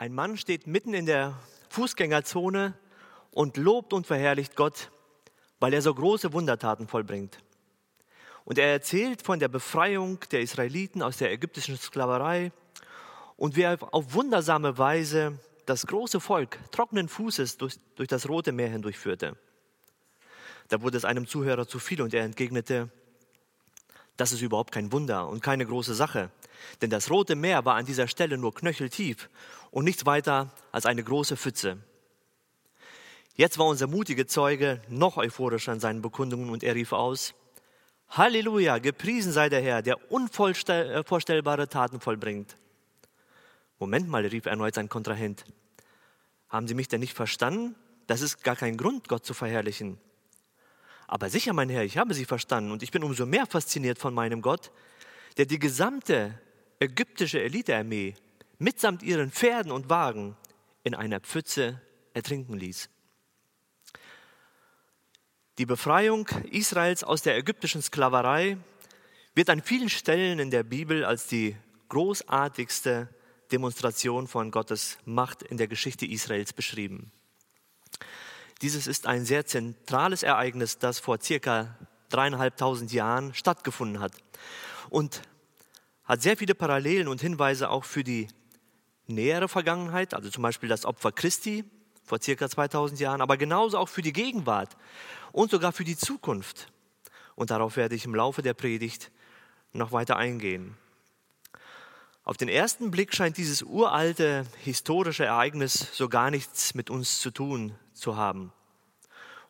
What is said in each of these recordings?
Ein Mann steht mitten in der Fußgängerzone und lobt und verherrlicht Gott, weil er so große Wundertaten vollbringt. Und er erzählt von der Befreiung der Israeliten aus der ägyptischen Sklaverei und wie er auf wundersame Weise das große Volk trockenen Fußes durch, durch das Rote Meer hindurchführte. Da wurde es einem Zuhörer zu viel und er entgegnete, das ist überhaupt kein Wunder und keine große Sache, denn das Rote Meer war an dieser Stelle nur knöcheltief und nichts weiter als eine große Pfütze. Jetzt war unser mutiger Zeuge noch euphorischer in seinen Bekundungen und er rief aus, Halleluja, gepriesen sei der Herr, der unvorstellbare Taten vollbringt. Moment mal, rief erneut sein Kontrahent. Haben Sie mich denn nicht verstanden? Das ist gar kein Grund, Gott zu verherrlichen. Aber sicher, mein Herr, ich habe Sie verstanden und ich bin umso mehr fasziniert von meinem Gott, der die gesamte ägyptische Elitearmee mitsamt ihren Pferden und Wagen in einer Pfütze ertrinken ließ. Die Befreiung Israels aus der ägyptischen Sklaverei wird an vielen Stellen in der Bibel als die großartigste Demonstration von Gottes Macht in der Geschichte Israels beschrieben. Dieses ist ein sehr zentrales Ereignis, das vor circa dreieinhalbtausend Jahren stattgefunden hat und hat sehr viele Parallelen und Hinweise auch für die nähere Vergangenheit, also zum Beispiel das Opfer Christi vor circa 2000 Jahren, aber genauso auch für die Gegenwart und sogar für die Zukunft. Und darauf werde ich im Laufe der Predigt noch weiter eingehen. Auf den ersten Blick scheint dieses uralte historische Ereignis so gar nichts mit uns zu tun zu haben.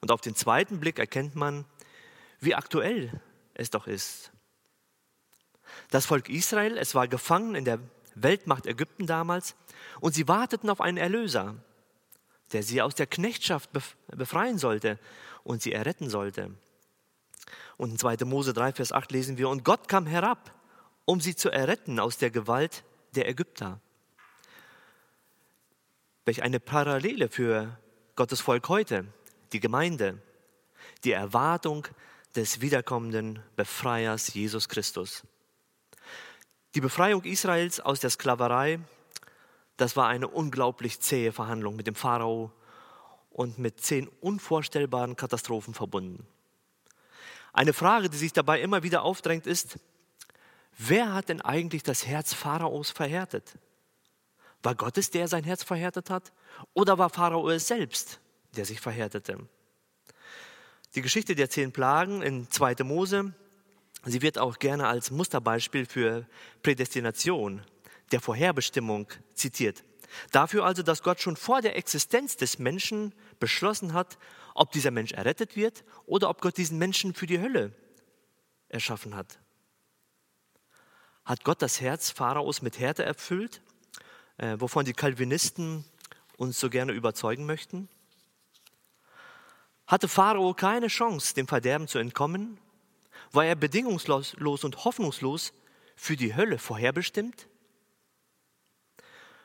Und auf den zweiten Blick erkennt man, wie aktuell es doch ist. Das Volk Israel, es war gefangen in der Weltmacht Ägypten damals und sie warteten auf einen Erlöser, der sie aus der Knechtschaft befreien sollte und sie erretten sollte. Und in 2. Mose 3, Vers 8 lesen wir, und Gott kam herab um sie zu erretten aus der Gewalt der Ägypter. Welch eine Parallele für Gottes Volk heute, die Gemeinde, die Erwartung des wiederkommenden Befreiers Jesus Christus. Die Befreiung Israels aus der Sklaverei, das war eine unglaublich zähe Verhandlung mit dem Pharao und mit zehn unvorstellbaren Katastrophen verbunden. Eine Frage, die sich dabei immer wieder aufdrängt, ist, Wer hat denn eigentlich das Herz Pharaos verhärtet? War Gott es, der sein Herz verhärtet hat? Oder war Pharao es selbst, der sich verhärtete? Die Geschichte der zehn Plagen in 2. Mose, sie wird auch gerne als Musterbeispiel für Prädestination, der Vorherbestimmung zitiert. Dafür also, dass Gott schon vor der Existenz des Menschen beschlossen hat, ob dieser Mensch errettet wird oder ob Gott diesen Menschen für die Hölle erschaffen hat. Hat Gott das Herz Pharaos mit Härte erfüllt, äh, wovon die Calvinisten uns so gerne überzeugen möchten? Hatte Pharao keine Chance, dem Verderben zu entkommen? War er bedingungslos und hoffnungslos für die Hölle vorherbestimmt?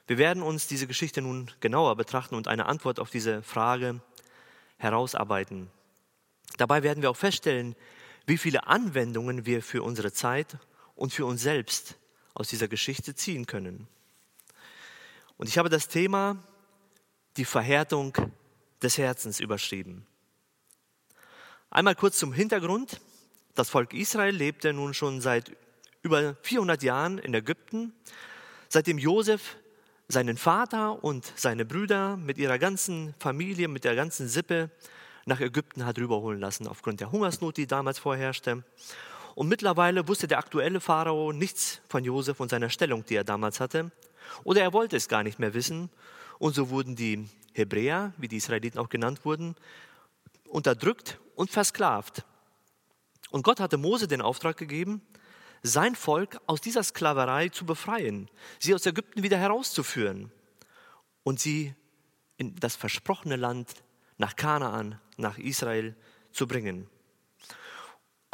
Wir werden uns diese Geschichte nun genauer betrachten und eine Antwort auf diese Frage herausarbeiten. Dabei werden wir auch feststellen, wie viele Anwendungen wir für unsere Zeit und für uns selbst aus dieser Geschichte ziehen können. Und ich habe das Thema die Verhärtung des Herzens überschrieben. Einmal kurz zum Hintergrund. Das Volk Israel lebte nun schon seit über 400 Jahren in Ägypten, seitdem Josef seinen Vater und seine Brüder mit ihrer ganzen Familie, mit der ganzen Sippe nach Ägypten hat rüberholen lassen, aufgrund der Hungersnot, die damals vorherrschte. Und mittlerweile wusste der aktuelle Pharao nichts von Josef und seiner Stellung, die er damals hatte. Oder er wollte es gar nicht mehr wissen. Und so wurden die Hebräer, wie die Israeliten auch genannt wurden, unterdrückt und versklavt. Und Gott hatte Mose den Auftrag gegeben, sein Volk aus dieser Sklaverei zu befreien, sie aus Ägypten wieder herauszuführen und sie in das versprochene Land nach Kanaan, nach Israel zu bringen.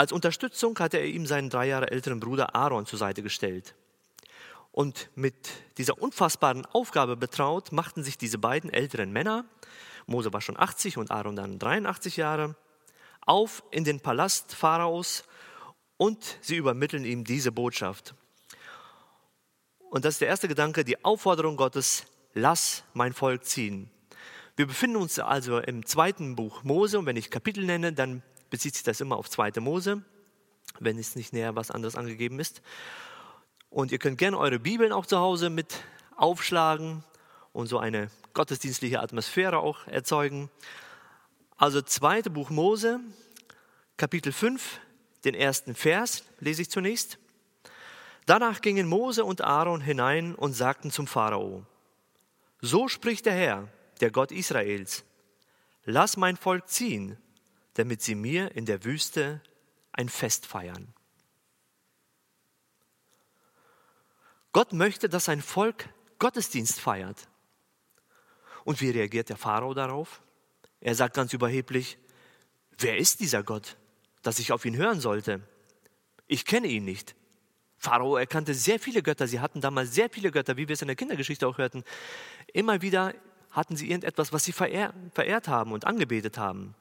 Als Unterstützung hatte er ihm seinen drei Jahre älteren Bruder Aaron zur Seite gestellt. Und mit dieser unfassbaren Aufgabe betraut, machten sich diese beiden älteren Männer, Mose war schon 80 und Aaron dann 83 Jahre, auf in den Palast Pharaos und sie übermitteln ihm diese Botschaft. Und das ist der erste Gedanke, die Aufforderung Gottes, lass mein Volk ziehen. Wir befinden uns also im zweiten Buch Mose und wenn ich Kapitel nenne, dann bezieht sich das immer auf zweite Mose, wenn es nicht näher was anderes angegeben ist. Und ihr könnt gerne eure Bibeln auch zu Hause mit aufschlagen und so eine gottesdienstliche Atmosphäre auch erzeugen. Also zweite Buch Mose, Kapitel 5, den ersten Vers lese ich zunächst. Danach gingen Mose und Aaron hinein und sagten zum Pharao, so spricht der Herr, der Gott Israels, lass mein Volk ziehen, damit sie mir in der Wüste ein Fest feiern. Gott möchte, dass sein Volk Gottesdienst feiert. Und wie reagiert der Pharao darauf? Er sagt ganz überheblich, wer ist dieser Gott, dass ich auf ihn hören sollte? Ich kenne ihn nicht. Pharao erkannte sehr viele Götter. Sie hatten damals sehr viele Götter, wie wir es in der Kindergeschichte auch hörten. Immer wieder hatten sie irgendetwas, was sie verehrt haben und angebetet haben.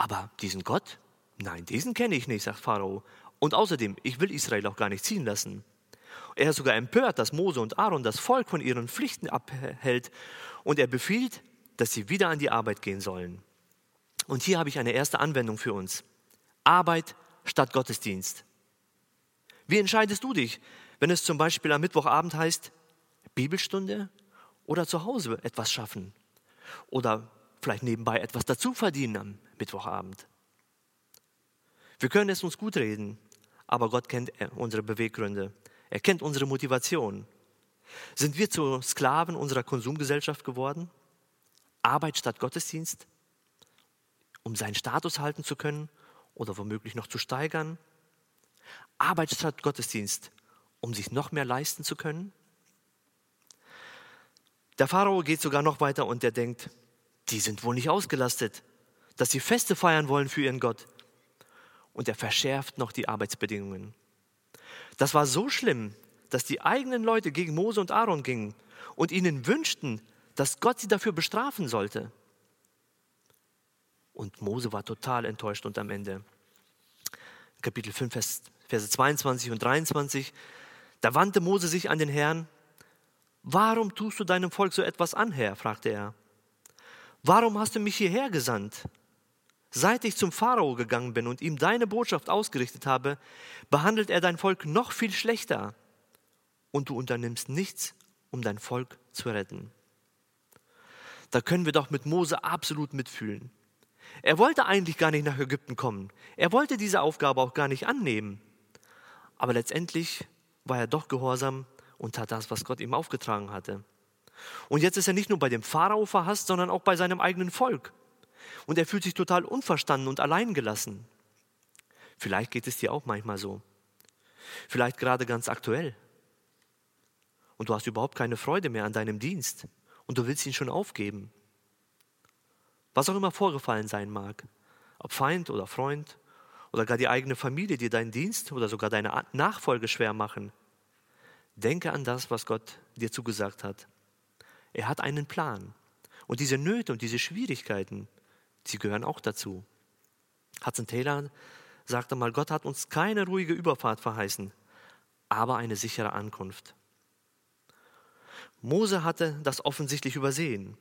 Aber diesen Gott? Nein, diesen kenne ich nicht, sagt Pharao. Und außerdem, ich will Israel auch gar nicht ziehen lassen. Er ist sogar empört, dass Mose und Aaron das Volk von ihren Pflichten abhält und er befiehlt, dass sie wieder an die Arbeit gehen sollen. Und hier habe ich eine erste Anwendung für uns. Arbeit statt Gottesdienst. Wie entscheidest du dich, wenn es zum Beispiel am Mittwochabend heißt, Bibelstunde oder zu Hause etwas schaffen? Oder vielleicht nebenbei etwas dazu verdienen am Mittwochabend? Wir können es uns gut reden, aber Gott kennt unsere Beweggründe. Er kennt unsere Motivation. Sind wir zu Sklaven unserer Konsumgesellschaft geworden? Arbeit statt Gottesdienst? Um seinen Status halten zu können oder womöglich noch zu steigern? Arbeit statt Gottesdienst, um sich noch mehr leisten zu können? Der Pharao geht sogar noch weiter und er denkt, die sind wohl nicht ausgelastet, dass sie Feste feiern wollen für ihren Gott. Und er verschärft noch die Arbeitsbedingungen. Das war so schlimm, dass die eigenen Leute gegen Mose und Aaron gingen und ihnen wünschten, dass Gott sie dafür bestrafen sollte. Und Mose war total enttäuscht und am Ende. Kapitel 5, Vers Verse 22 und 23. Da wandte Mose sich an den Herrn. Warum tust du deinem Volk so etwas an, Herr? fragte er. Warum hast du mich hierher gesandt? Seit ich zum Pharao gegangen bin und ihm deine Botschaft ausgerichtet habe, behandelt er dein Volk noch viel schlechter. Und du unternimmst nichts, um dein Volk zu retten. Da können wir doch mit Mose absolut mitfühlen. Er wollte eigentlich gar nicht nach Ägypten kommen. Er wollte diese Aufgabe auch gar nicht annehmen. Aber letztendlich war er doch gehorsam und tat das, was Gott ihm aufgetragen hatte. Und jetzt ist er nicht nur bei dem Pharao verhasst, sondern auch bei seinem eigenen Volk. Und er fühlt sich total unverstanden und alleingelassen. Vielleicht geht es dir auch manchmal so. Vielleicht gerade ganz aktuell. Und du hast überhaupt keine Freude mehr an deinem Dienst und du willst ihn schon aufgeben. Was auch immer vorgefallen sein mag, ob Feind oder Freund oder gar die eigene Familie dir deinen Dienst oder sogar deine Nachfolge schwer machen. Denke an das, was Gott dir zugesagt hat. Er hat einen Plan. Und diese Nöte und diese Schwierigkeiten, sie gehören auch dazu. Hudson Taylor sagte mal, Gott hat uns keine ruhige Überfahrt verheißen, aber eine sichere Ankunft. Mose hatte das offensichtlich übersehen.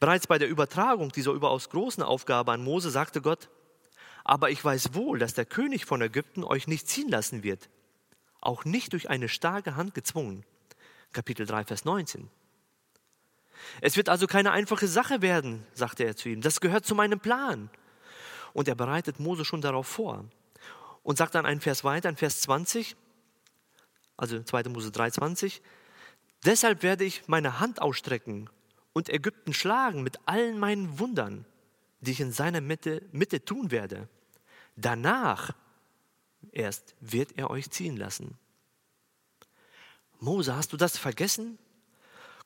Bereits bei der Übertragung dieser überaus großen Aufgabe an Mose sagte Gott, aber ich weiß wohl, dass der König von Ägypten euch nicht ziehen lassen wird, auch nicht durch eine starke Hand gezwungen. Kapitel 3, Vers 19. Es wird also keine einfache Sache werden, sagte er zu ihm. Das gehört zu meinem Plan. Und er bereitet Mose schon darauf vor. Und sagt dann einen Vers weiter, in Vers 20, also 2. Mose 3, 20, Deshalb werde ich meine Hand ausstrecken und Ägypten schlagen mit allen meinen Wundern, die ich in seiner Mitte, Mitte tun werde. Danach erst wird er euch ziehen lassen. Mose, hast du das vergessen?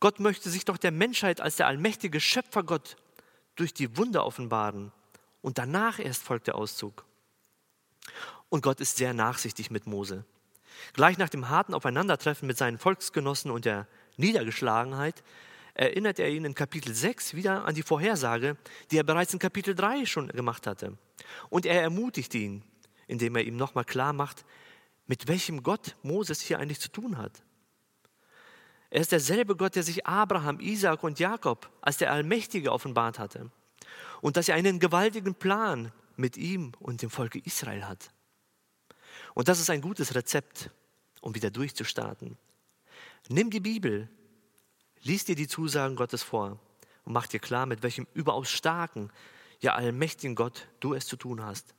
Gott möchte sich doch der Menschheit als der allmächtige Schöpfergott durch die Wunder offenbaren und danach erst folgt der Auszug. Und Gott ist sehr nachsichtig mit Mose. Gleich nach dem harten Aufeinandertreffen mit seinen Volksgenossen und der Niedergeschlagenheit erinnert er ihn in Kapitel 6 wieder an die Vorhersage, die er bereits in Kapitel 3 schon gemacht hatte. Und er ermutigt ihn, indem er ihm nochmal klar macht, mit welchem Gott Moses hier eigentlich zu tun hat. Er ist derselbe Gott, der sich Abraham, Isaak und Jakob als der Allmächtige offenbart hatte. Und dass er einen gewaltigen Plan mit ihm und dem Volke Israel hat. Und das ist ein gutes Rezept, um wieder durchzustarten. Nimm die Bibel, lies dir die Zusagen Gottes vor und mach dir klar, mit welchem überaus starken, ja allmächtigen Gott du es zu tun hast.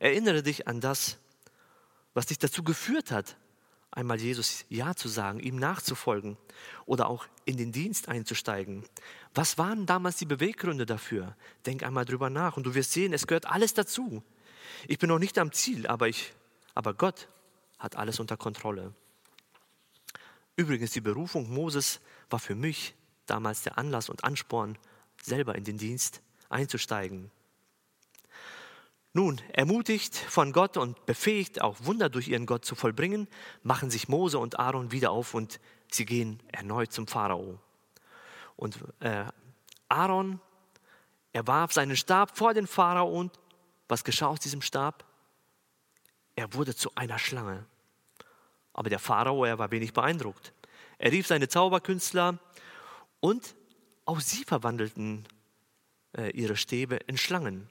Erinnere dich an das, was dich dazu geführt hat, einmal Jesus Ja zu sagen, ihm nachzufolgen oder auch in den Dienst einzusteigen. Was waren damals die Beweggründe dafür? Denk einmal drüber nach und du wirst sehen, es gehört alles dazu. Ich bin noch nicht am Ziel, aber, ich, aber Gott hat alles unter Kontrolle. Übrigens, die Berufung Moses war für mich damals der Anlass und Ansporn, selber in den Dienst einzusteigen. Nun, ermutigt von Gott und befähigt, auch Wunder durch ihren Gott zu vollbringen, machen sich Mose und Aaron wieder auf und sie gehen erneut zum Pharao. Und äh, Aaron, er warf seinen Stab vor den Pharao und was geschah aus diesem Stab? Er wurde zu einer Schlange. Aber der Pharao, er war wenig beeindruckt. Er rief seine Zauberkünstler und auch sie verwandelten äh, ihre Stäbe in Schlangen.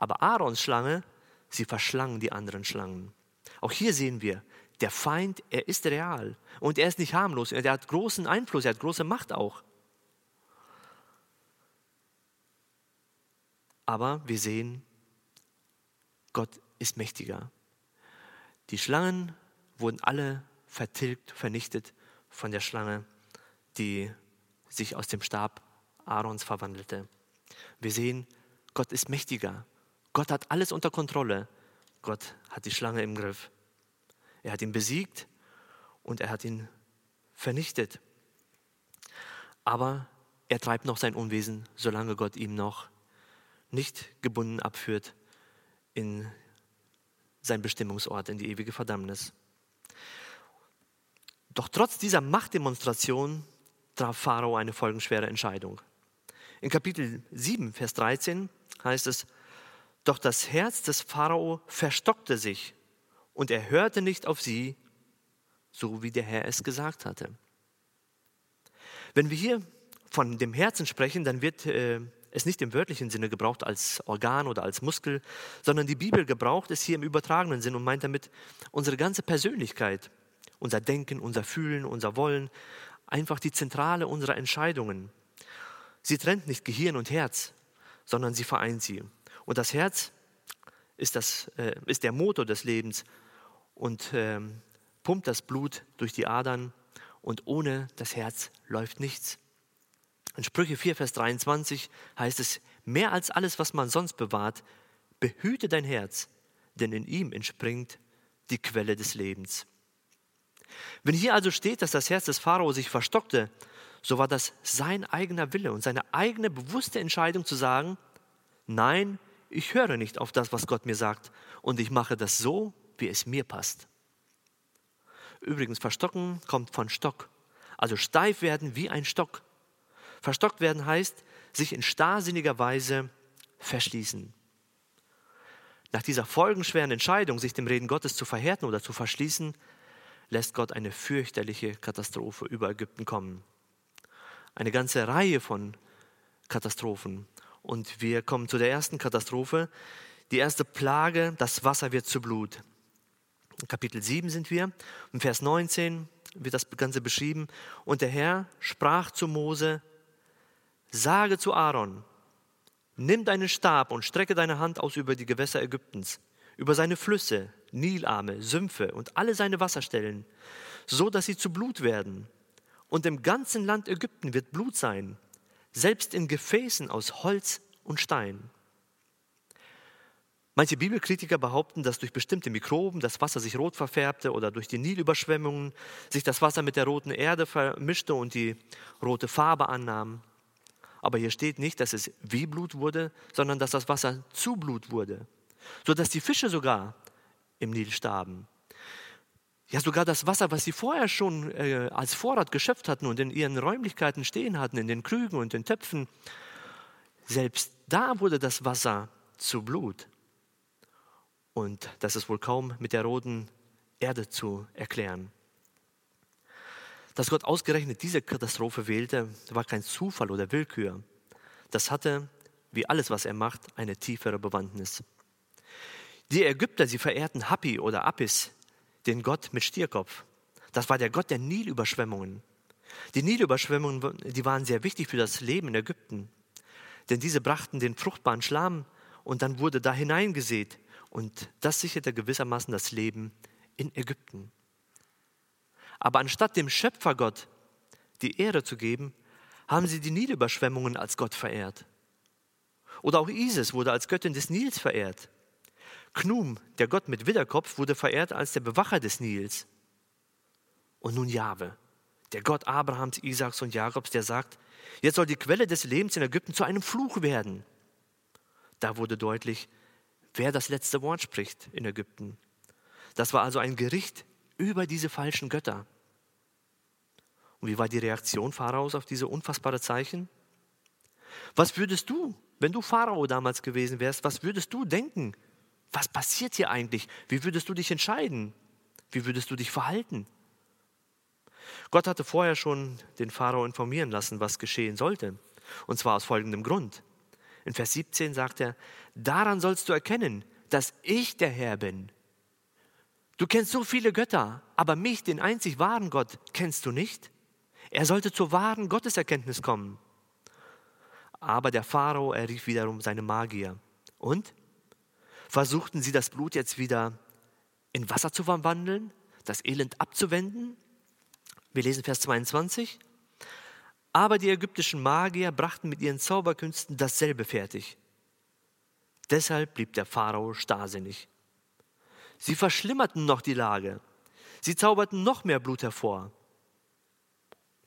Aber Aarons Schlange, sie verschlangen die anderen Schlangen. Auch hier sehen wir, der Feind, er ist real und er ist nicht harmlos. Er hat großen Einfluss, er hat große Macht auch. Aber wir sehen, Gott ist mächtiger. Die Schlangen wurden alle vertilgt, vernichtet von der Schlange, die sich aus dem Stab Aarons verwandelte. Wir sehen, Gott ist mächtiger. Gott hat alles unter Kontrolle. Gott hat die Schlange im Griff. Er hat ihn besiegt und er hat ihn vernichtet. Aber er treibt noch sein Unwesen, solange Gott ihm noch nicht gebunden abführt in sein Bestimmungsort, in die ewige Verdammnis. Doch trotz dieser Machtdemonstration traf Pharao eine folgenschwere Entscheidung. In Kapitel 7, Vers 13 heißt es, doch das Herz des Pharao verstockte sich und er hörte nicht auf sie, so wie der Herr es gesagt hatte. Wenn wir hier von dem Herzen sprechen, dann wird äh, es nicht im wörtlichen Sinne gebraucht als Organ oder als Muskel, sondern die Bibel gebraucht es hier im übertragenen Sinn und meint damit unsere ganze Persönlichkeit, unser Denken, unser Fühlen, unser Wollen, einfach die Zentrale unserer Entscheidungen. Sie trennt nicht Gehirn und Herz, sondern sie vereint sie. Und das Herz ist, das, äh, ist der Motor des Lebens und äh, pumpt das Blut durch die Adern und ohne das Herz läuft nichts. In Sprüche 4, Vers 23 heißt es, mehr als alles, was man sonst bewahrt, behüte dein Herz, denn in ihm entspringt die Quelle des Lebens. Wenn hier also steht, dass das Herz des Pharao sich verstockte, so war das sein eigener Wille und seine eigene bewusste Entscheidung zu sagen, nein, ich höre nicht auf das, was Gott mir sagt und ich mache das so, wie es mir passt. Übrigens, verstocken kommt von Stock, also steif werden wie ein Stock. Verstockt werden heißt, sich in starrsinniger Weise verschließen. Nach dieser folgenschweren Entscheidung, sich dem Reden Gottes zu verhärten oder zu verschließen, lässt Gott eine fürchterliche Katastrophe über Ägypten kommen. Eine ganze Reihe von Katastrophen. Und wir kommen zu der ersten Katastrophe. Die erste Plage, das Wasser wird zu Blut. In Kapitel 7 sind wir. Im Vers 19 wird das Ganze beschrieben. Und der Herr sprach zu Mose, sage zu Aaron, nimm deinen Stab und strecke deine Hand aus über die Gewässer Ägyptens über seine Flüsse, Nilarme, Sümpfe und alle seine Wasserstellen, so dass sie zu Blut werden. Und im ganzen Land Ägypten wird Blut sein, selbst in Gefäßen aus Holz und Stein. Manche Bibelkritiker behaupten, dass durch bestimmte Mikroben das Wasser sich rot verfärbte oder durch die Nilüberschwemmungen sich das Wasser mit der roten Erde vermischte und die rote Farbe annahm. Aber hier steht nicht, dass es wie Blut wurde, sondern dass das Wasser zu Blut wurde sodass die Fische sogar im Nil starben. Ja, sogar das Wasser, was sie vorher schon äh, als Vorrat geschöpft hatten und in ihren Räumlichkeiten stehen hatten, in den Krügen und den Töpfen, selbst da wurde das Wasser zu Blut. Und das ist wohl kaum mit der roten Erde zu erklären. Dass Gott ausgerechnet diese Katastrophe wählte, war kein Zufall oder Willkür. Das hatte, wie alles, was er macht, eine tiefere Bewandtnis. Die Ägypter, sie verehrten Hapi oder Apis, den Gott mit Stierkopf. Das war der Gott der Nilüberschwemmungen. Die Nilüberschwemmungen, die waren sehr wichtig für das Leben in Ägypten. Denn diese brachten den fruchtbaren Schlamm und dann wurde da hineingesät. Und das sicherte gewissermaßen das Leben in Ägypten. Aber anstatt dem Schöpfergott die Ehre zu geben, haben sie die Nilüberschwemmungen als Gott verehrt. Oder auch Isis wurde als Göttin des Nils verehrt. Knum, der Gott mit Widderkopf, wurde verehrt als der Bewacher des Nils. Und nun Jahwe, der Gott Abrahams, Isaaks und Jakobs, der sagt, jetzt soll die Quelle des Lebens in Ägypten zu einem Fluch werden. Da wurde deutlich, wer das letzte Wort spricht in Ägypten. Das war also ein Gericht über diese falschen Götter. Und wie war die Reaktion Pharaos auf diese unfassbare Zeichen? Was würdest du, wenn du Pharao damals gewesen wärst, was würdest du denken? Was passiert hier eigentlich? Wie würdest du dich entscheiden? Wie würdest du dich verhalten? Gott hatte vorher schon den Pharao informieren lassen, was geschehen sollte. Und zwar aus folgendem Grund. In Vers 17 sagt er, daran sollst du erkennen, dass ich der Herr bin. Du kennst so viele Götter, aber mich, den einzig wahren Gott, kennst du nicht? Er sollte zur wahren Gotteserkenntnis kommen. Aber der Pharao errief wiederum seine Magier. Und? Versuchten sie das Blut jetzt wieder in Wasser zu verwandeln, das Elend abzuwenden? Wir lesen Vers 22. Aber die ägyptischen Magier brachten mit ihren Zauberkünsten dasselbe fertig. Deshalb blieb der Pharao starrsinnig. Sie verschlimmerten noch die Lage. Sie zauberten noch mehr Blut hervor.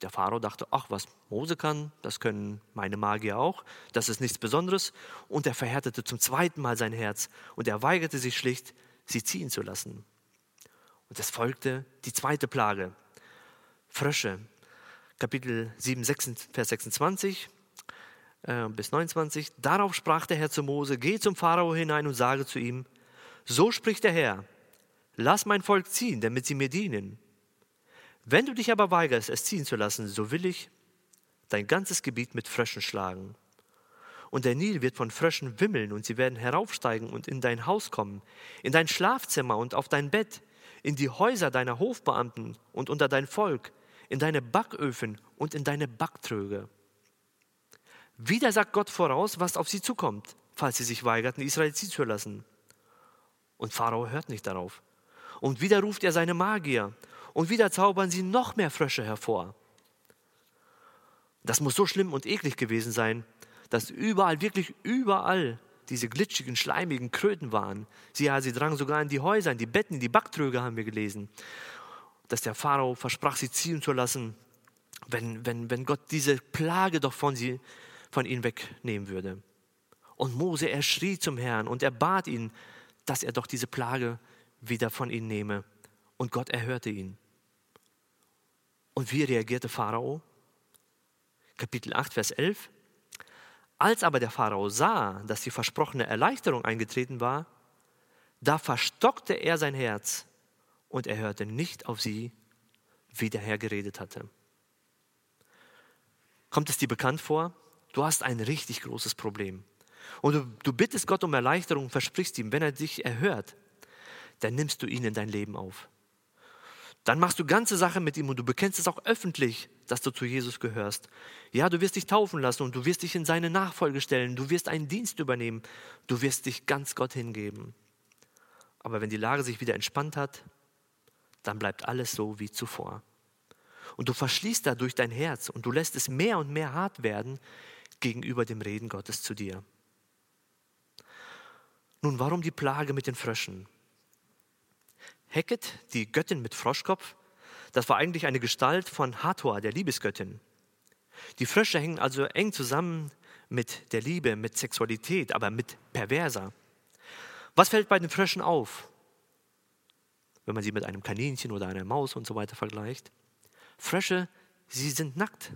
Der Pharao dachte, ach, was Mose kann, das können meine Magier auch, das ist nichts Besonderes. Und er verhärtete zum zweiten Mal sein Herz und er weigerte sich schlicht, sie ziehen zu lassen. Und es folgte die zweite Plage. Frösche. Kapitel 7, 6, Vers 26 äh, bis 29. Darauf sprach der Herr zu Mose, geh zum Pharao hinein und sage zu ihm, so spricht der Herr, lass mein Volk ziehen, damit sie mir dienen. Wenn du dich aber weigerst, es ziehen zu lassen, so will ich dein ganzes Gebiet mit Fröschen schlagen. Und der Nil wird von Fröschen wimmeln, und sie werden heraufsteigen und in dein Haus kommen, in dein Schlafzimmer und auf dein Bett, in die Häuser deiner Hofbeamten und unter dein Volk, in deine Backöfen und in deine Backtröge. Wieder sagt Gott voraus, was auf sie zukommt, falls sie sich weigerten, Israel ziehen zu lassen. Und Pharao hört nicht darauf. Und wieder ruft er seine Magier. Und wieder zaubern sie noch mehr Frösche hervor. Das muss so schlimm und eklig gewesen sein, dass überall, wirklich überall diese glitschigen, schleimigen Kröten waren. Sie, ja, sie drangen sogar in die Häuser, in die Betten, in die Backtröge, haben wir gelesen dass der Pharao versprach, sie ziehen zu lassen, wenn, wenn, wenn Gott diese Plage doch von, sie, von ihnen wegnehmen würde. Und Mose, er schrie zum Herrn und er bat ihn, dass er doch diese Plage wieder von ihnen nehme. Und Gott erhörte ihn. Und wie reagierte Pharao? Kapitel 8, Vers 11. Als aber der Pharao sah, dass die versprochene Erleichterung eingetreten war, da verstockte er sein Herz und er hörte nicht auf sie, wie der Herr geredet hatte. Kommt es dir bekannt vor? Du hast ein richtig großes Problem. Und du, du bittest Gott um Erleichterung, versprichst ihm, wenn er dich erhört, dann nimmst du ihn in dein Leben auf. Dann machst du ganze Sache mit ihm und du bekennst es auch öffentlich, dass du zu Jesus gehörst. Ja, du wirst dich taufen lassen und du wirst dich in seine Nachfolge stellen. Du wirst einen Dienst übernehmen. Du wirst dich ganz Gott hingeben. Aber wenn die Lage sich wieder entspannt hat, dann bleibt alles so wie zuvor. Und du verschließt dadurch dein Herz und du lässt es mehr und mehr hart werden gegenüber dem Reden Gottes zu dir. Nun, warum die Plage mit den Fröschen? Heket, die Göttin mit Froschkopf, das war eigentlich eine Gestalt von Hathor, der Liebesgöttin. Die Frösche hängen also eng zusammen mit der Liebe, mit Sexualität, aber mit perverser. Was fällt bei den Fröschen auf? wenn man sie mit einem Kaninchen oder einer Maus und so weiter vergleicht. Frösche, sie sind nackt.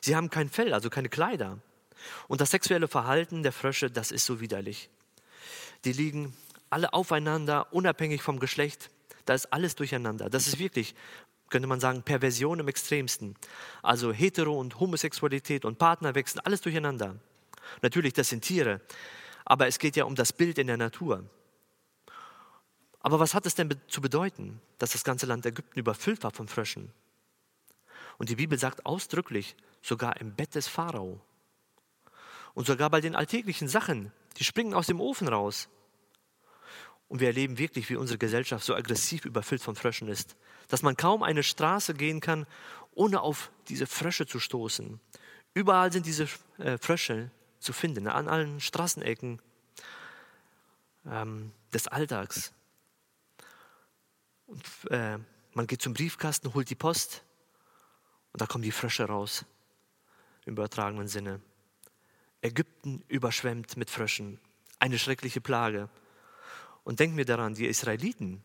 Sie haben kein Fell, also keine Kleider. Und das sexuelle Verhalten der Frösche, das ist so widerlich. Die liegen alle aufeinander, unabhängig vom Geschlecht. Da ist alles durcheinander. Das ist wirklich könnte man sagen, Perversion im extremsten. Also Hetero- und Homosexualität und Partnerwechsel, alles durcheinander. Natürlich, das sind Tiere, aber es geht ja um das Bild in der Natur. Aber was hat es denn zu bedeuten, dass das ganze Land Ägypten überfüllt war von Fröschen? Und die Bibel sagt ausdrücklich, sogar im Bett des Pharao. Und sogar bei den alltäglichen Sachen, die springen aus dem Ofen raus. Und wir erleben wirklich, wie unsere Gesellschaft so aggressiv überfüllt von Fröschen ist, dass man kaum eine Straße gehen kann, ohne auf diese Frösche zu stoßen. Überall sind diese äh, Frösche zu finden, an allen Straßenecken ähm, des Alltags. Und, äh, man geht zum Briefkasten, holt die Post und da kommen die Frösche raus, im übertragenen Sinne. Ägypten überschwemmt mit Fröschen, eine schreckliche Plage. Und denken wir daran, die Israeliten,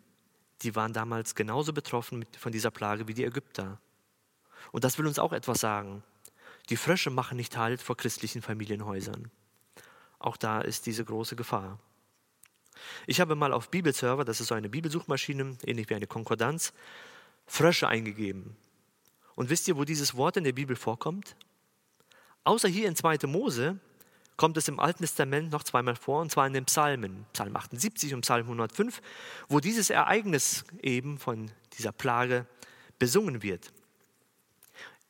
die waren damals genauso betroffen von dieser Plage wie die Ägypter. Und das will uns auch etwas sagen. Die Frösche machen nicht Halt vor christlichen Familienhäusern. Auch da ist diese große Gefahr. Ich habe mal auf Bibelserver, das ist so eine Bibelsuchmaschine, ähnlich wie eine Konkordanz, Frösche eingegeben. Und wisst ihr, wo dieses Wort in der Bibel vorkommt? Außer hier in 2. Mose kommt es im Alten Testament noch zweimal vor, und zwar in den Psalmen, Psalm 78 und Psalm 105, wo dieses Ereignis eben von dieser Plage besungen wird.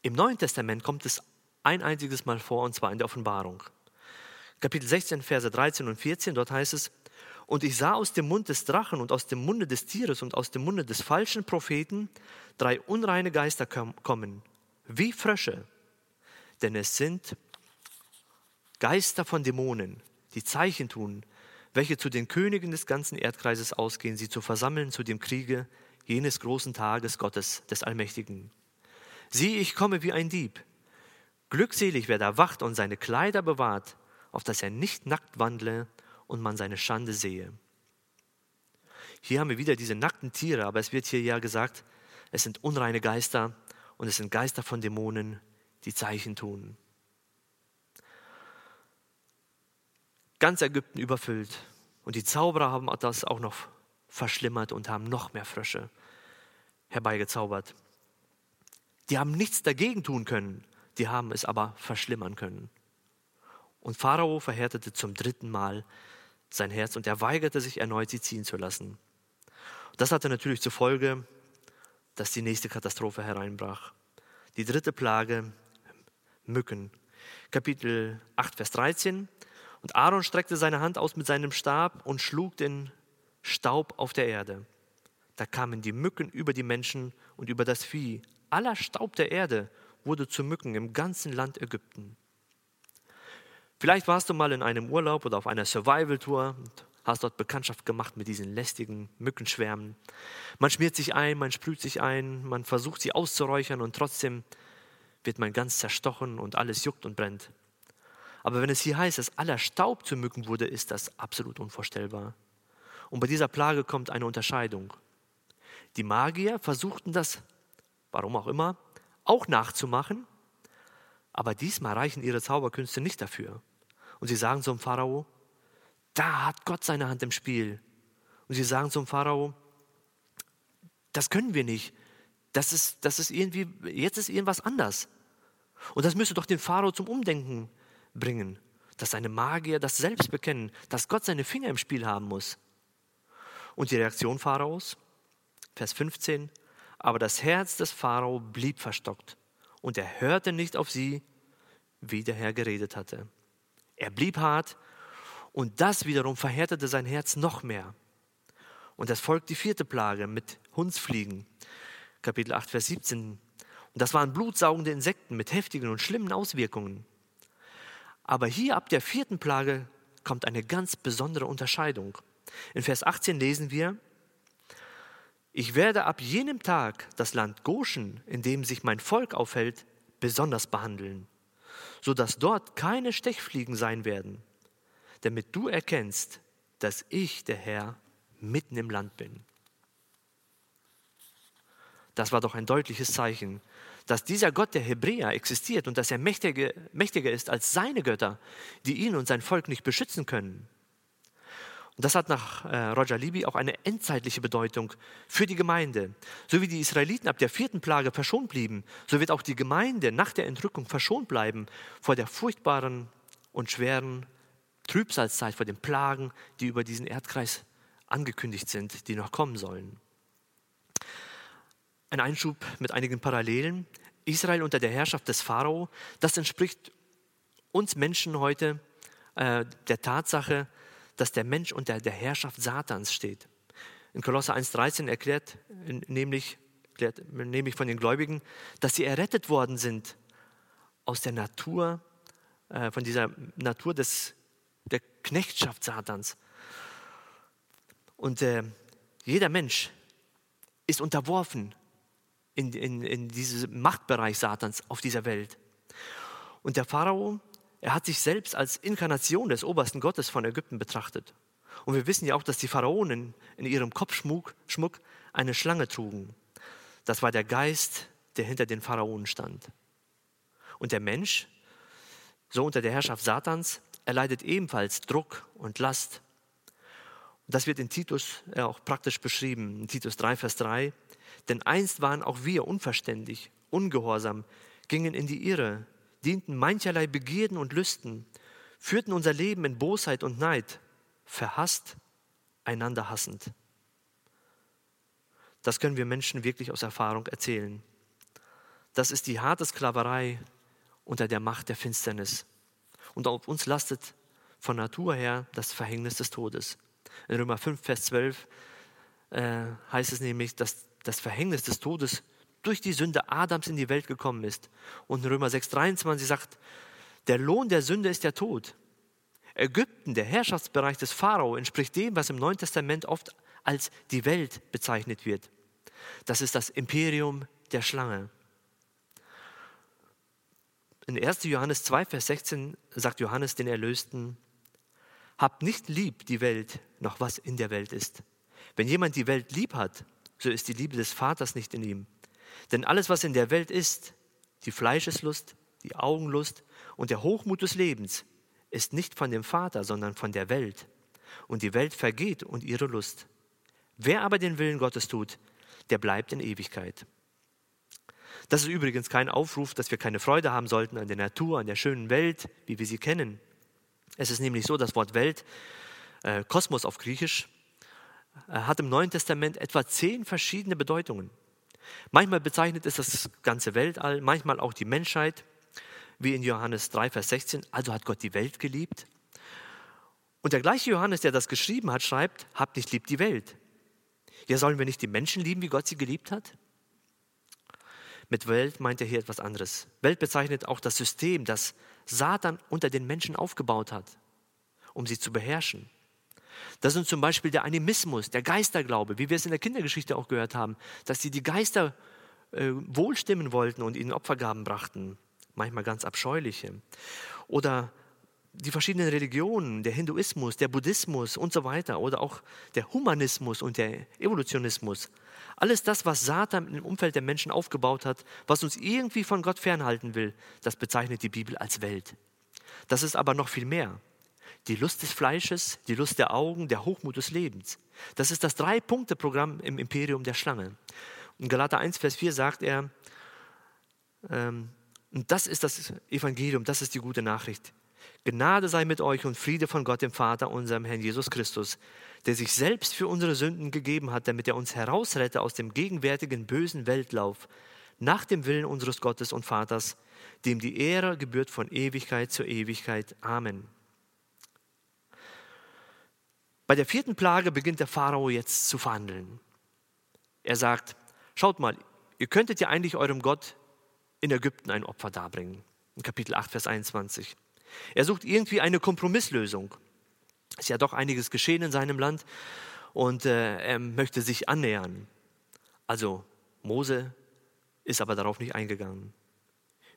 Im Neuen Testament kommt es ein einziges Mal vor, und zwar in der Offenbarung. Kapitel 16, Verse 13 und 14, dort heißt es, und ich sah aus dem Mund des Drachen und aus dem Munde des Tieres und aus dem Munde des falschen Propheten drei unreine Geister kommen, wie Frösche, denn es sind Geister von Dämonen, die Zeichen tun, welche zu den Königen des ganzen Erdkreises ausgehen, sie zu versammeln zu dem Kriege jenes großen Tages Gottes des Allmächtigen. Sieh, ich komme wie ein Dieb. Glückselig, wer da wacht und seine Kleider bewahrt, auf dass er nicht nackt wandle und man seine Schande sehe. Hier haben wir wieder diese nackten Tiere, aber es wird hier ja gesagt, es sind unreine Geister und es sind Geister von Dämonen, die Zeichen tun. Ganz Ägypten überfüllt und die Zauberer haben das auch noch verschlimmert und haben noch mehr Frösche herbeigezaubert. Die haben nichts dagegen tun können, die haben es aber verschlimmern können. Und Pharao verhärtete zum dritten Mal sein Herz und er weigerte sich erneut, sie ziehen zu lassen. Das hatte natürlich zur Folge, dass die nächste Katastrophe hereinbrach. Die dritte Plage, Mücken. Kapitel 8, Vers 13. Und Aaron streckte seine Hand aus mit seinem Stab und schlug den Staub auf der Erde. Da kamen die Mücken über die Menschen und über das Vieh. Aller Staub der Erde wurde zu Mücken im ganzen Land Ägypten. Vielleicht warst du mal in einem Urlaub oder auf einer Survival-Tour und hast dort Bekanntschaft gemacht mit diesen lästigen Mückenschwärmen. Man schmiert sich ein, man sprüht sich ein, man versucht sie auszuräuchern und trotzdem wird man ganz zerstochen und alles juckt und brennt. Aber wenn es hier heißt, dass aller Staub zu Mücken wurde, ist das absolut unvorstellbar. Und bei dieser Plage kommt eine Unterscheidung. Die Magier versuchten das, warum auch immer, auch nachzumachen, aber diesmal reichen ihre Zauberkünste nicht dafür. Und sie sagen zum Pharao, da hat Gott seine Hand im Spiel. Und sie sagen zum Pharao, das können wir nicht. Das ist, das ist irgendwie, jetzt ist irgendwas anders. Und das müsste doch den Pharao zum Umdenken bringen, dass seine Magier das selbst bekennen, dass Gott seine Finger im Spiel haben muss. Und die Reaktion Pharaos, Vers 15, aber das Herz des Pharao blieb verstockt und er hörte nicht auf sie, wie der Herr geredet hatte. Er blieb hart und das wiederum verhärtete sein Herz noch mehr. Und es folgt die vierte Plage mit Hundsfliegen, Kapitel 8, Vers 17. Und das waren blutsaugende Insekten mit heftigen und schlimmen Auswirkungen. Aber hier ab der vierten Plage kommt eine ganz besondere Unterscheidung. In Vers 18 lesen wir, ich werde ab jenem Tag das Land Goshen, in dem sich mein Volk aufhält, besonders behandeln sodass dort keine Stechfliegen sein werden, damit du erkennst, dass ich, der Herr, mitten im Land bin. Das war doch ein deutliches Zeichen, dass dieser Gott der Hebräer existiert und dass er mächtiger, mächtiger ist als seine Götter, die ihn und sein Volk nicht beschützen können. Und das hat nach äh, Roger Libby auch eine endzeitliche Bedeutung für die Gemeinde. So wie die Israeliten ab der vierten Plage verschont blieben, so wird auch die Gemeinde nach der Entrückung verschont bleiben vor der furchtbaren und schweren Trübsalzeit, vor den Plagen, die über diesen Erdkreis angekündigt sind, die noch kommen sollen. Ein Einschub mit einigen Parallelen. Israel unter der Herrschaft des Pharao, das entspricht uns Menschen heute äh, der Tatsache, dass der Mensch unter der Herrschaft Satans steht. In Kolosser 1,13 erklärt nämlich, erklärt nämlich von den Gläubigen, dass sie errettet worden sind aus der Natur, äh, von dieser Natur des, der Knechtschaft Satans. Und äh, jeder Mensch ist unterworfen in, in, in diesem Machtbereich Satans auf dieser Welt. Und der Pharao er hat sich selbst als Inkarnation des obersten Gottes von Ägypten betrachtet. Und wir wissen ja auch, dass die Pharaonen in ihrem Kopfschmuck Schmuck eine Schlange trugen. Das war der Geist, der hinter den Pharaonen stand. Und der Mensch, so unter der Herrschaft Satans, erleidet ebenfalls Druck und Last. Das wird in Titus auch praktisch beschrieben, in Titus 3, Vers 3. Denn einst waren auch wir unverständig, ungehorsam, gingen in die Irre, dienten mancherlei Begierden und Lüsten, führten unser Leben in Bosheit und Neid, verhasst, einander hassend. Das können wir Menschen wirklich aus Erfahrung erzählen. Das ist die harte Sklaverei unter der Macht der Finsternis. Und auf uns lastet von Natur her das Verhängnis des Todes. In Römer 5, Vers 12 äh, heißt es nämlich, dass das Verhängnis des Todes durch die Sünde Adams in die Welt gekommen ist. Und in Römer 6,23 sagt, der Lohn der Sünde ist der Tod. Ägypten, der Herrschaftsbereich des Pharao, entspricht dem, was im Neuen Testament oft als die Welt bezeichnet wird. Das ist das Imperium der Schlange. In 1. Johannes 2, Vers 16 sagt Johannes den Erlösten, Habt nicht lieb die Welt, noch was in der Welt ist. Wenn jemand die Welt lieb hat, so ist die Liebe des Vaters nicht in ihm. Denn alles, was in der Welt ist, die Fleischeslust, die Augenlust und der Hochmut des Lebens, ist nicht von dem Vater, sondern von der Welt. Und die Welt vergeht und ihre Lust. Wer aber den Willen Gottes tut, der bleibt in Ewigkeit. Das ist übrigens kein Aufruf, dass wir keine Freude haben sollten an der Natur, an der schönen Welt, wie wir sie kennen. Es ist nämlich so, das Wort Welt, äh, Kosmos auf Griechisch, äh, hat im Neuen Testament etwa zehn verschiedene Bedeutungen. Manchmal bezeichnet es das ganze Weltall, manchmal auch die Menschheit, wie in Johannes 3, Vers 16. Also hat Gott die Welt geliebt. Und der gleiche Johannes, der das geschrieben hat, schreibt, habt nicht lieb die Welt. Ja, sollen wir nicht die Menschen lieben, wie Gott sie geliebt hat? Mit Welt meint er hier etwas anderes. Welt bezeichnet auch das System, das Satan unter den Menschen aufgebaut hat, um sie zu beherrschen. Das sind zum Beispiel der Animismus, der Geisterglaube, wie wir es in der Kindergeschichte auch gehört haben, dass sie die Geister äh, wohlstimmen wollten und ihnen Opfergaben brachten, manchmal ganz abscheuliche. Oder die verschiedenen Religionen, der Hinduismus, der Buddhismus und so weiter, oder auch der Humanismus und der Evolutionismus. Alles das, was Satan im Umfeld der Menschen aufgebaut hat, was uns irgendwie von Gott fernhalten will, das bezeichnet die Bibel als Welt. Das ist aber noch viel mehr die Lust des Fleisches, die Lust der Augen, der Hochmut des Lebens. Das ist das Drei-Punkte-Programm im Imperium der Schlange. Und Galater 1, Vers 4 sagt er, ähm, und das ist das Evangelium, das ist die gute Nachricht. Gnade sei mit euch und Friede von Gott, dem Vater, unserem Herrn Jesus Christus, der sich selbst für unsere Sünden gegeben hat, damit er uns herausrette aus dem gegenwärtigen bösen Weltlauf, nach dem Willen unseres Gottes und Vaters, dem die Ehre gebührt von Ewigkeit zu Ewigkeit. Amen. Bei der vierten Plage beginnt der Pharao jetzt zu verhandeln. Er sagt, schaut mal, ihr könntet ja eigentlich eurem Gott in Ägypten ein Opfer darbringen. In Kapitel 8, Vers 21. Er sucht irgendwie eine Kompromisslösung. Ist ja doch einiges geschehen in seinem Land und äh, er möchte sich annähern. Also Mose ist aber darauf nicht eingegangen.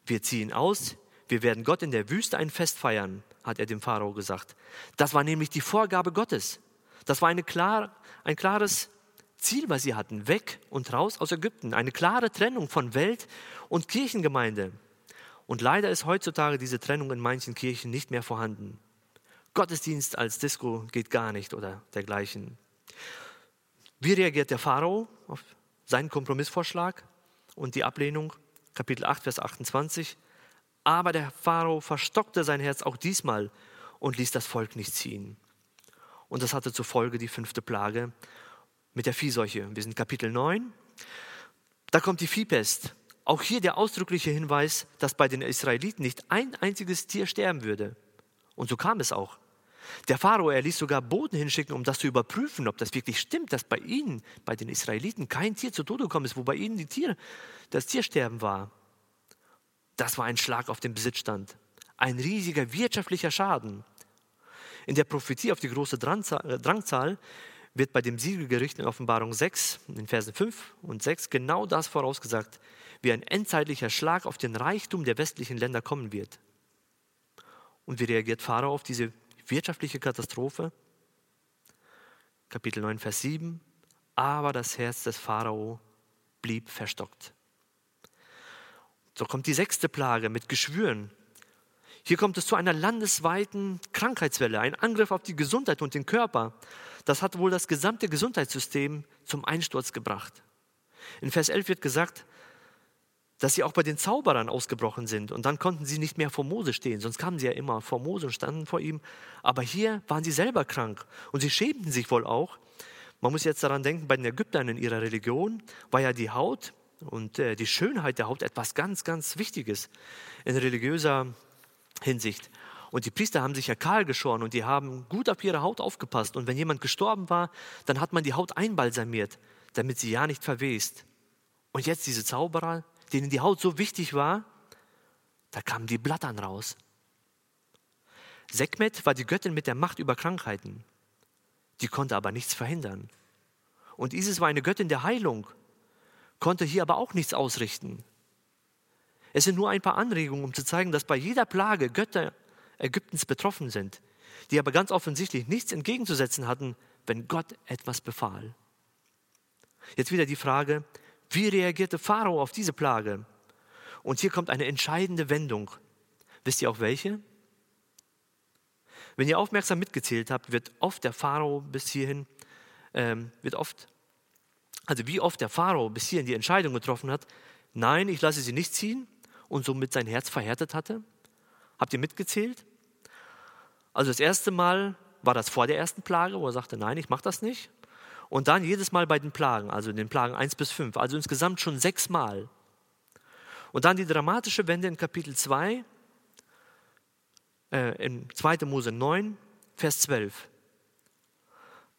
Wir ziehen aus, wir werden Gott in der Wüste ein Fest feiern, hat er dem Pharao gesagt. Das war nämlich die Vorgabe Gottes. Das war klar, ein klares Ziel, was sie hatten. Weg und raus aus Ägypten. Eine klare Trennung von Welt und Kirchengemeinde. Und leider ist heutzutage diese Trennung in manchen Kirchen nicht mehr vorhanden. Gottesdienst als Disco geht gar nicht oder dergleichen. Wie reagiert der Pharao auf seinen Kompromissvorschlag und die Ablehnung? Kapitel 8, Vers 28. Aber der Pharao verstockte sein Herz auch diesmal und ließ das Volk nicht ziehen. Und das hatte zur Folge die fünfte Plage mit der Viehseuche. Wir sind Kapitel 9. Da kommt die Viehpest. Auch hier der ausdrückliche Hinweis, dass bei den Israeliten nicht ein einziges Tier sterben würde. Und so kam es auch. Der Pharao, er ließ sogar Boten hinschicken, um das zu überprüfen, ob das wirklich stimmt, dass bei ihnen, bei den Israeliten, kein Tier zu Tode gekommen ist, wo bei ihnen die Tiere, das Tiersterben war. Das war ein Schlag auf den Besitzstand, ein riesiger wirtschaftlicher Schaden. In der Prophetie auf die große äh, Drangzahl wird bei dem Siegelgericht in Offenbarung 6, in den Versen 5 und 6, genau das vorausgesagt, wie ein endzeitlicher Schlag auf den Reichtum der westlichen Länder kommen wird. Und wie reagiert Pharao auf diese wirtschaftliche Katastrophe? Kapitel 9, Vers 7. Aber das Herz des Pharao blieb verstockt. So kommt die sechste Plage mit Geschwüren. Hier kommt es zu einer landesweiten Krankheitswelle, ein Angriff auf die Gesundheit und den Körper. Das hat wohl das gesamte Gesundheitssystem zum Einsturz gebracht. In Vers 11 wird gesagt, dass sie auch bei den Zauberern ausgebrochen sind. Und dann konnten sie nicht mehr vor Mose stehen, sonst kamen sie ja immer vor Mose und standen vor ihm. Aber hier waren sie selber krank und sie schämten sich wohl auch. Man muss jetzt daran denken, bei den Ägyptern in ihrer Religion war ja die Haut und äh, die Schönheit der Haut etwas ganz, ganz Wichtiges in religiöser Hinsicht. Und die Priester haben sich ja kahl geschoren und die haben gut auf ihre Haut aufgepasst. Und wenn jemand gestorben war, dann hat man die Haut einbalsamiert, damit sie ja nicht verwest. Und jetzt diese Zauberer, denen die Haut so wichtig war, da kamen die Blattern raus. Sekmet war die Göttin mit der Macht über Krankheiten. Die konnte aber nichts verhindern. Und Isis war eine Göttin der Heilung, konnte hier aber auch nichts ausrichten. Es sind nur ein paar Anregungen, um zu zeigen, dass bei jeder Plage Götter Ägyptens betroffen sind, die aber ganz offensichtlich nichts entgegenzusetzen hatten, wenn Gott etwas befahl. Jetzt wieder die Frage, wie reagierte Pharao auf diese Plage? Und hier kommt eine entscheidende Wendung. Wisst ihr auch welche? Wenn ihr aufmerksam mitgezählt habt, wird oft der Pharao bis hierhin, ähm, wird oft, also wie oft der Pharao bis hierhin die Entscheidung getroffen hat, nein, ich lasse sie nicht ziehen und somit sein Herz verhärtet hatte. Habt ihr mitgezählt? Also das erste Mal war das vor der ersten Plage, wo er sagte, nein, ich mache das nicht. Und dann jedes Mal bei den Plagen, also in den Plagen 1 bis 5, also insgesamt schon sechs Mal. Und dann die dramatische Wende in Kapitel 2, äh, in 2. Mose 9, Vers 12.